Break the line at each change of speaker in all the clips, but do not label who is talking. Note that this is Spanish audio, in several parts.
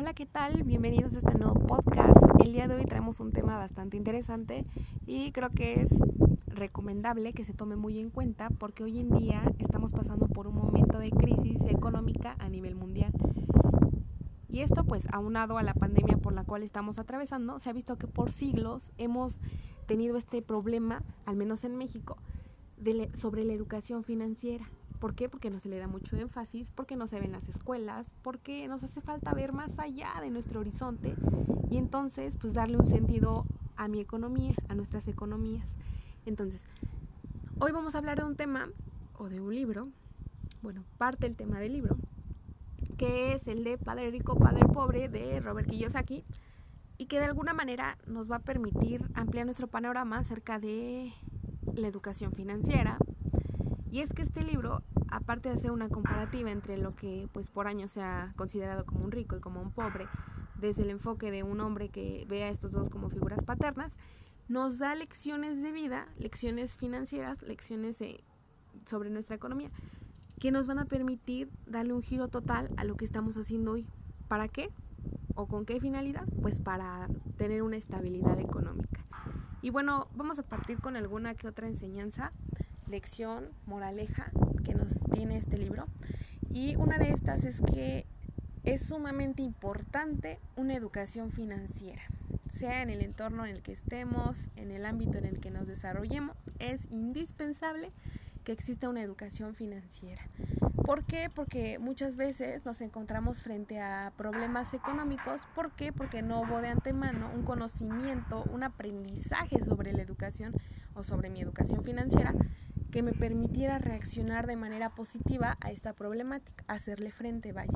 Hola, ¿qué tal? Bienvenidos a este nuevo podcast. El día de hoy traemos un tema bastante interesante y creo que es recomendable que se tome muy en cuenta porque hoy en día estamos pasando por un momento de crisis económica a nivel mundial. Y esto pues aunado a la pandemia por la cual estamos atravesando, se ha visto que por siglos hemos tenido este problema, al menos en México, sobre la educación financiera. ¿Por qué? Porque no se le da mucho énfasis, porque no se ven las escuelas, porque nos hace falta ver más allá de nuestro horizonte y entonces pues darle un sentido a mi economía, a nuestras economías. Entonces, hoy vamos a hablar de un tema o de un libro, bueno, parte del tema del libro, que es el de Padre Rico, Padre Pobre de Robert Kiyosaki y que de alguna manera nos va a permitir ampliar nuestro panorama acerca de la educación financiera. Y es que este libro, aparte de hacer una comparativa entre lo que pues por año se ha considerado como un rico y como un pobre, desde el enfoque de un hombre que ve a estos dos como figuras paternas, nos da lecciones de vida, lecciones financieras, lecciones sobre nuestra economía, que nos van a permitir darle un giro total a lo que estamos haciendo hoy. ¿Para qué? ¿O con qué finalidad? Pues para tener una estabilidad económica. Y bueno, vamos a partir con alguna que otra enseñanza, lección, moraleja que nos tiene este libro. Y una de estas es que es sumamente importante una educación financiera, sea en el entorno en el que estemos, en el ámbito en el que nos desarrollemos, es indispensable que exista una educación financiera. ¿Por qué? Porque muchas veces nos encontramos frente a problemas económicos. ¿Por qué? Porque no hubo de antemano un conocimiento, un aprendizaje sobre la educación o sobre mi educación financiera que me permitiera reaccionar de manera positiva a esta problemática, hacerle frente, vaya.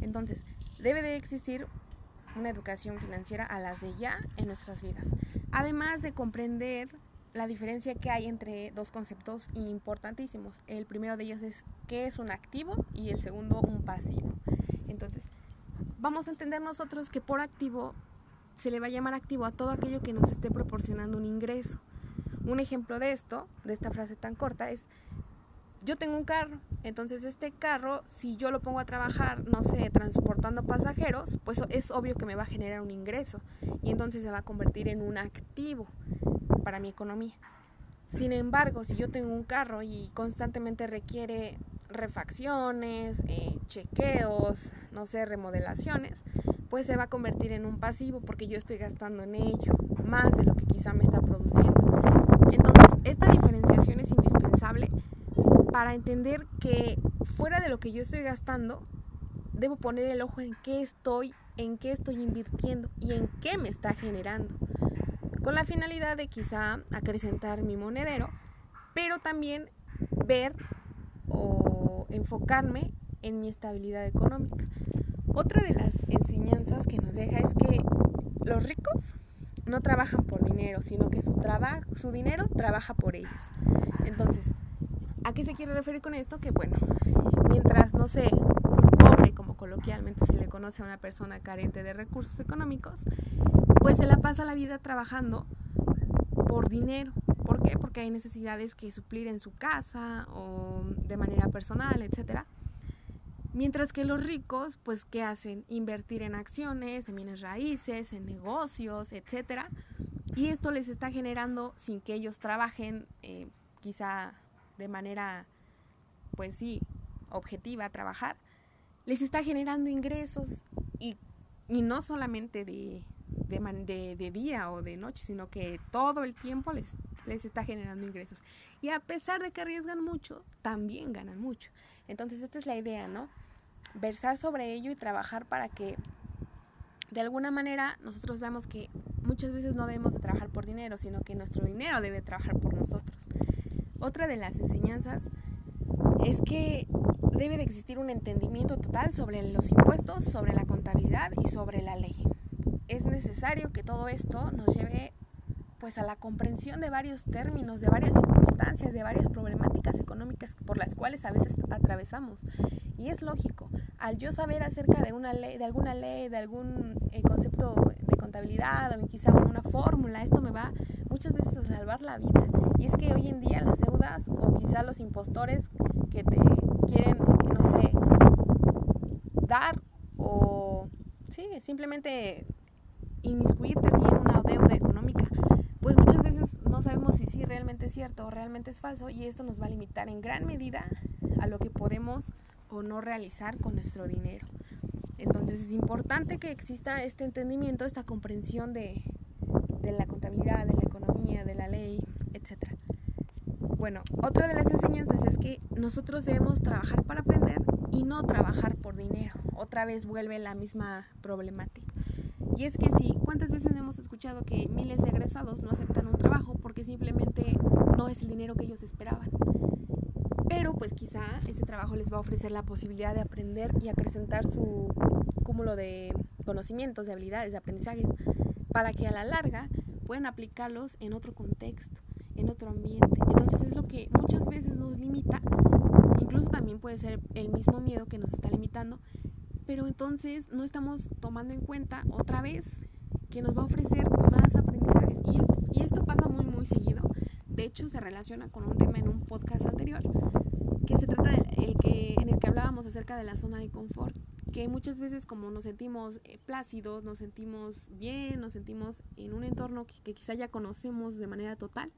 Entonces, debe de existir una educación financiera a las de ya en nuestras vidas. Además de comprender la diferencia que hay entre dos conceptos importantísimos. El primero de ellos es qué es un activo y el segundo un pasivo. Entonces, vamos a entender nosotros que por activo se le va a llamar activo a todo aquello que nos esté proporcionando un ingreso. Un ejemplo de esto, de esta frase tan corta, es yo tengo un carro, entonces este carro, si yo lo pongo a trabajar, no sé, transportando pasajeros, pues es obvio que me va a generar un ingreso y entonces se va a convertir en un activo para mi economía. Sin embargo, si yo tengo un carro y constantemente requiere refacciones, eh, chequeos, no sé, remodelaciones, pues se va a convertir en un pasivo porque yo estoy gastando en ello más de lo que quizá me está produciendo. Entonces, esta diferenciación es indispensable para entender que fuera de lo que yo estoy gastando, debo poner el ojo en qué estoy, en qué estoy invirtiendo y en qué me está generando con la finalidad de quizá acrecentar mi monedero, pero también ver o enfocarme en mi estabilidad económica. Otra de las enseñanzas que nos deja es que los ricos no trabajan por dinero, sino que su, trabajo, su dinero trabaja por ellos. Entonces, ¿a qué se quiere referir con esto? Que bueno, mientras, no sé, un pobre, como coloquialmente se le conoce a una persona carente de recursos económicos, pues se la pasa la vida trabajando por dinero. ¿Por qué? Porque hay necesidades que suplir en su casa o de manera personal, etcétera. Mientras que los ricos, pues, ¿qué hacen? Invertir en acciones, en bienes raíces, en negocios, etcétera. Y esto les está generando, sin que ellos trabajen, eh, quizá de manera, pues sí, objetiva, trabajar, les está generando ingresos y, y no solamente de, de, de, día o de noche, sino que todo el tiempo les, les está generando ingresos. Y a pesar de que arriesgan mucho, también ganan mucho. Entonces esta es la idea, ¿no? Versar sobre ello y trabajar para que de alguna manera nosotros veamos que muchas veces no debemos de trabajar por dinero, sino que nuestro dinero debe trabajar por nosotros. Otra de las enseñanzas es que debe de existir un entendimiento total sobre los impuestos, sobre la contabilidad y sobre la ley es necesario que todo esto nos lleve pues a la comprensión de varios términos, de varias circunstancias, de varias problemáticas económicas por las cuales a veces atravesamos. Y es lógico, al yo saber acerca de una ley, de alguna ley, de algún eh, concepto de contabilidad o quizá una fórmula, esto me va muchas veces a salvar la vida. Y es que hoy en día las deudas o quizá los impostores que te quieren, no sé, dar o sí, simplemente inmiscuirte a ti en una deuda pues muchas veces no sabemos si sí realmente es cierto o realmente es falso y esto nos va a limitar en gran medida a lo que podemos o no realizar con nuestro dinero. Entonces es importante que exista este entendimiento, esta comprensión de, de la contabilidad, de la economía, de la ley, etc. Bueno, otra de las enseñanzas es que nosotros debemos trabajar para aprender y no trabajar por dinero. Otra vez vuelve la misma problemática. Y es que sí, ¿cuántas veces hemos escuchado que miles de egresados no aceptan un trabajo porque simplemente no es el dinero que ellos esperaban? Pero pues quizá ese trabajo les va a ofrecer la posibilidad de aprender y acrecentar su cúmulo de conocimientos, de habilidades, de aprendizaje, para que a la larga puedan aplicarlos en otro contexto, en otro ambiente. Entonces es lo que muchas veces nos limita, incluso también puede ser el mismo miedo que nos está limitando, pero entonces no estamos tomando en cuenta otra vez que nos va a ofrecer más aprendizajes. Y esto, y esto pasa muy, muy seguido. De hecho, se relaciona con un tema en un podcast anterior, que se trata del que, en el que hablábamos acerca de la zona de confort, que muchas veces como nos sentimos eh, plácidos, nos sentimos bien, nos sentimos en un entorno que quizá ya conocemos de manera total,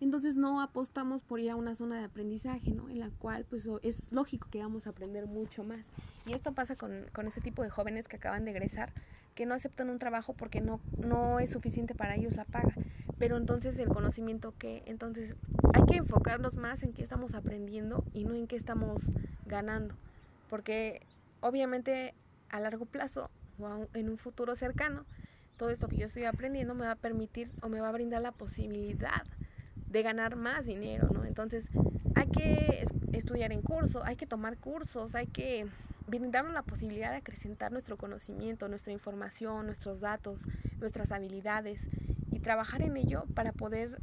entonces no apostamos por ir a una zona de aprendizaje, ¿no? En la cual pues es lógico que vamos a aprender mucho más. Y esto pasa con, con este tipo de jóvenes que acaban de egresar, que no aceptan un trabajo porque no, no es suficiente para ellos la paga. Pero entonces el conocimiento que, entonces hay que enfocarnos más en qué estamos aprendiendo y no en qué estamos ganando. Porque obviamente a largo plazo o en un futuro cercano, todo esto que yo estoy aprendiendo me va a permitir o me va a brindar la posibilidad de ganar más dinero, ¿no? Entonces hay que estudiar en curso, hay que tomar cursos, hay que brindarnos la posibilidad de acrecentar nuestro conocimiento, nuestra información, nuestros datos, nuestras habilidades y trabajar en ello para poder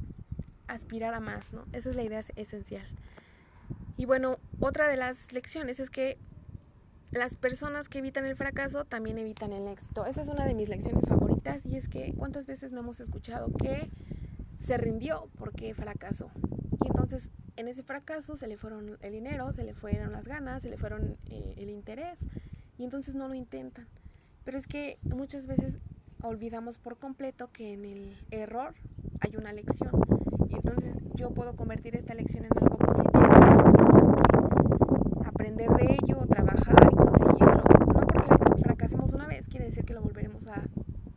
aspirar a más, ¿no? Esa es la idea esencial. Y bueno, otra de las lecciones es que las personas que evitan el fracaso también evitan el éxito. Esta es una de mis lecciones favoritas y es que cuántas veces no hemos escuchado que se rindió porque fracasó. Y entonces en ese fracaso se le fueron el dinero, se le fueron las ganas, se le fueron eh, el interés y entonces no lo intentan. Pero es que muchas veces olvidamos por completo que en el error hay una lección y entonces yo puedo convertir esta lección en algo positivo, aprender de ello, trabajar y conseguirlo. No porque fracasemos una vez quiere decir que lo volveremos a,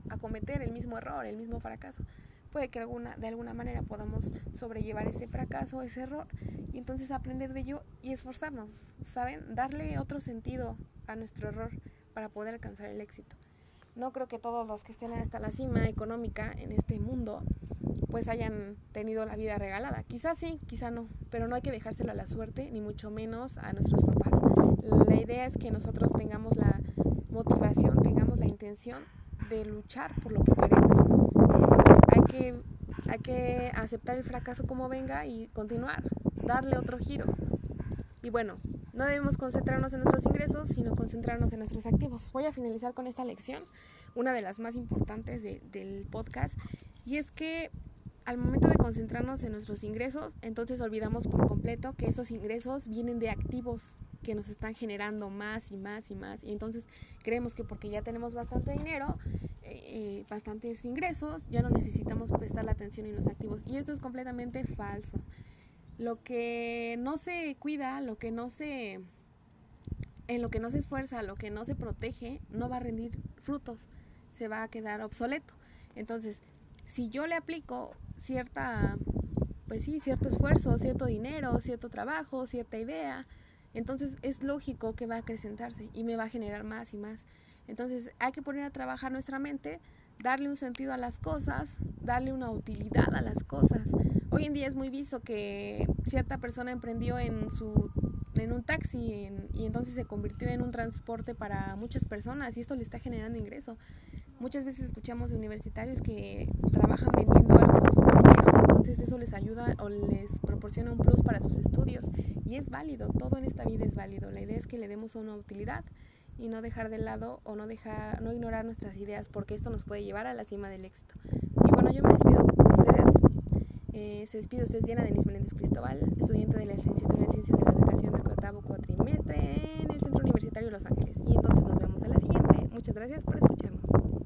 a cometer el mismo error, el mismo fracaso puede que alguna, de alguna manera podamos sobrellevar ese fracaso, ese error, y entonces aprender de ello y esforzarnos, ¿saben? Darle otro sentido a nuestro error para poder alcanzar el éxito. No creo que todos los que estén hasta la cima económica en este mundo pues hayan tenido la vida regalada. Quizás sí, quizá no, pero no hay que dejárselo a la suerte, ni mucho menos a nuestros papás. La idea es que nosotros tengamos la motivación, tengamos la intención de luchar por lo que queremos hay que, hay que aceptar el fracaso como venga y continuar, darle otro giro. Y bueno, no debemos concentrarnos en nuestros ingresos, sino concentrarnos en nuestros activos. Voy a finalizar con esta lección, una de las más importantes del podcast, y es que al momento de concentrarnos en nuestros ingresos, entonces olvidamos por completo que esos ingresos vienen de activos que nos están generando más y más y más. Y entonces creemos que porque ya tenemos bastante dinero, eh, bastantes ingresos, ya no necesitamos prestar la atención en los activos. Y esto es completamente falso. Lo que no se cuida, lo que no se en lo que no se esfuerza, lo que no se protege, no va a rendir frutos, se va a quedar obsoleto. Entonces, si yo le aplico cierta, pues sí, cierto esfuerzo, cierto dinero, cierto trabajo, cierta idea, entonces es lógico que va a acrecentarse y me va a generar más y más. Entonces hay que poner a trabajar nuestra mente, darle un sentido a las cosas, darle una utilidad a las cosas. Hoy en día es muy visto que cierta persona emprendió en su en un taxi y entonces se convirtió en un transporte para muchas personas y esto le está generando ingreso. Muchas veces escuchamos de universitarios que trabajan vendiendo algo a sus compañeros, entonces eso les ayuda o les proporciona un plus para sus estudios y es válido, todo en esta vida es válido. La idea es que le demos una utilidad y no dejar de lado o no dejar no ignorar nuestras ideas porque esto nos puede llevar a la cima del éxito. Y bueno, yo me despido de ustedes. Eh, se despide usted Diana Denis Meléndez Cristóbal, estudiante de la licenciatura en Ciencias de la Educación de octavo cuatrimestre en el Centro Universitario de Los Ángeles. Y entonces nos vemos a la siguiente. Muchas gracias por escucharnos.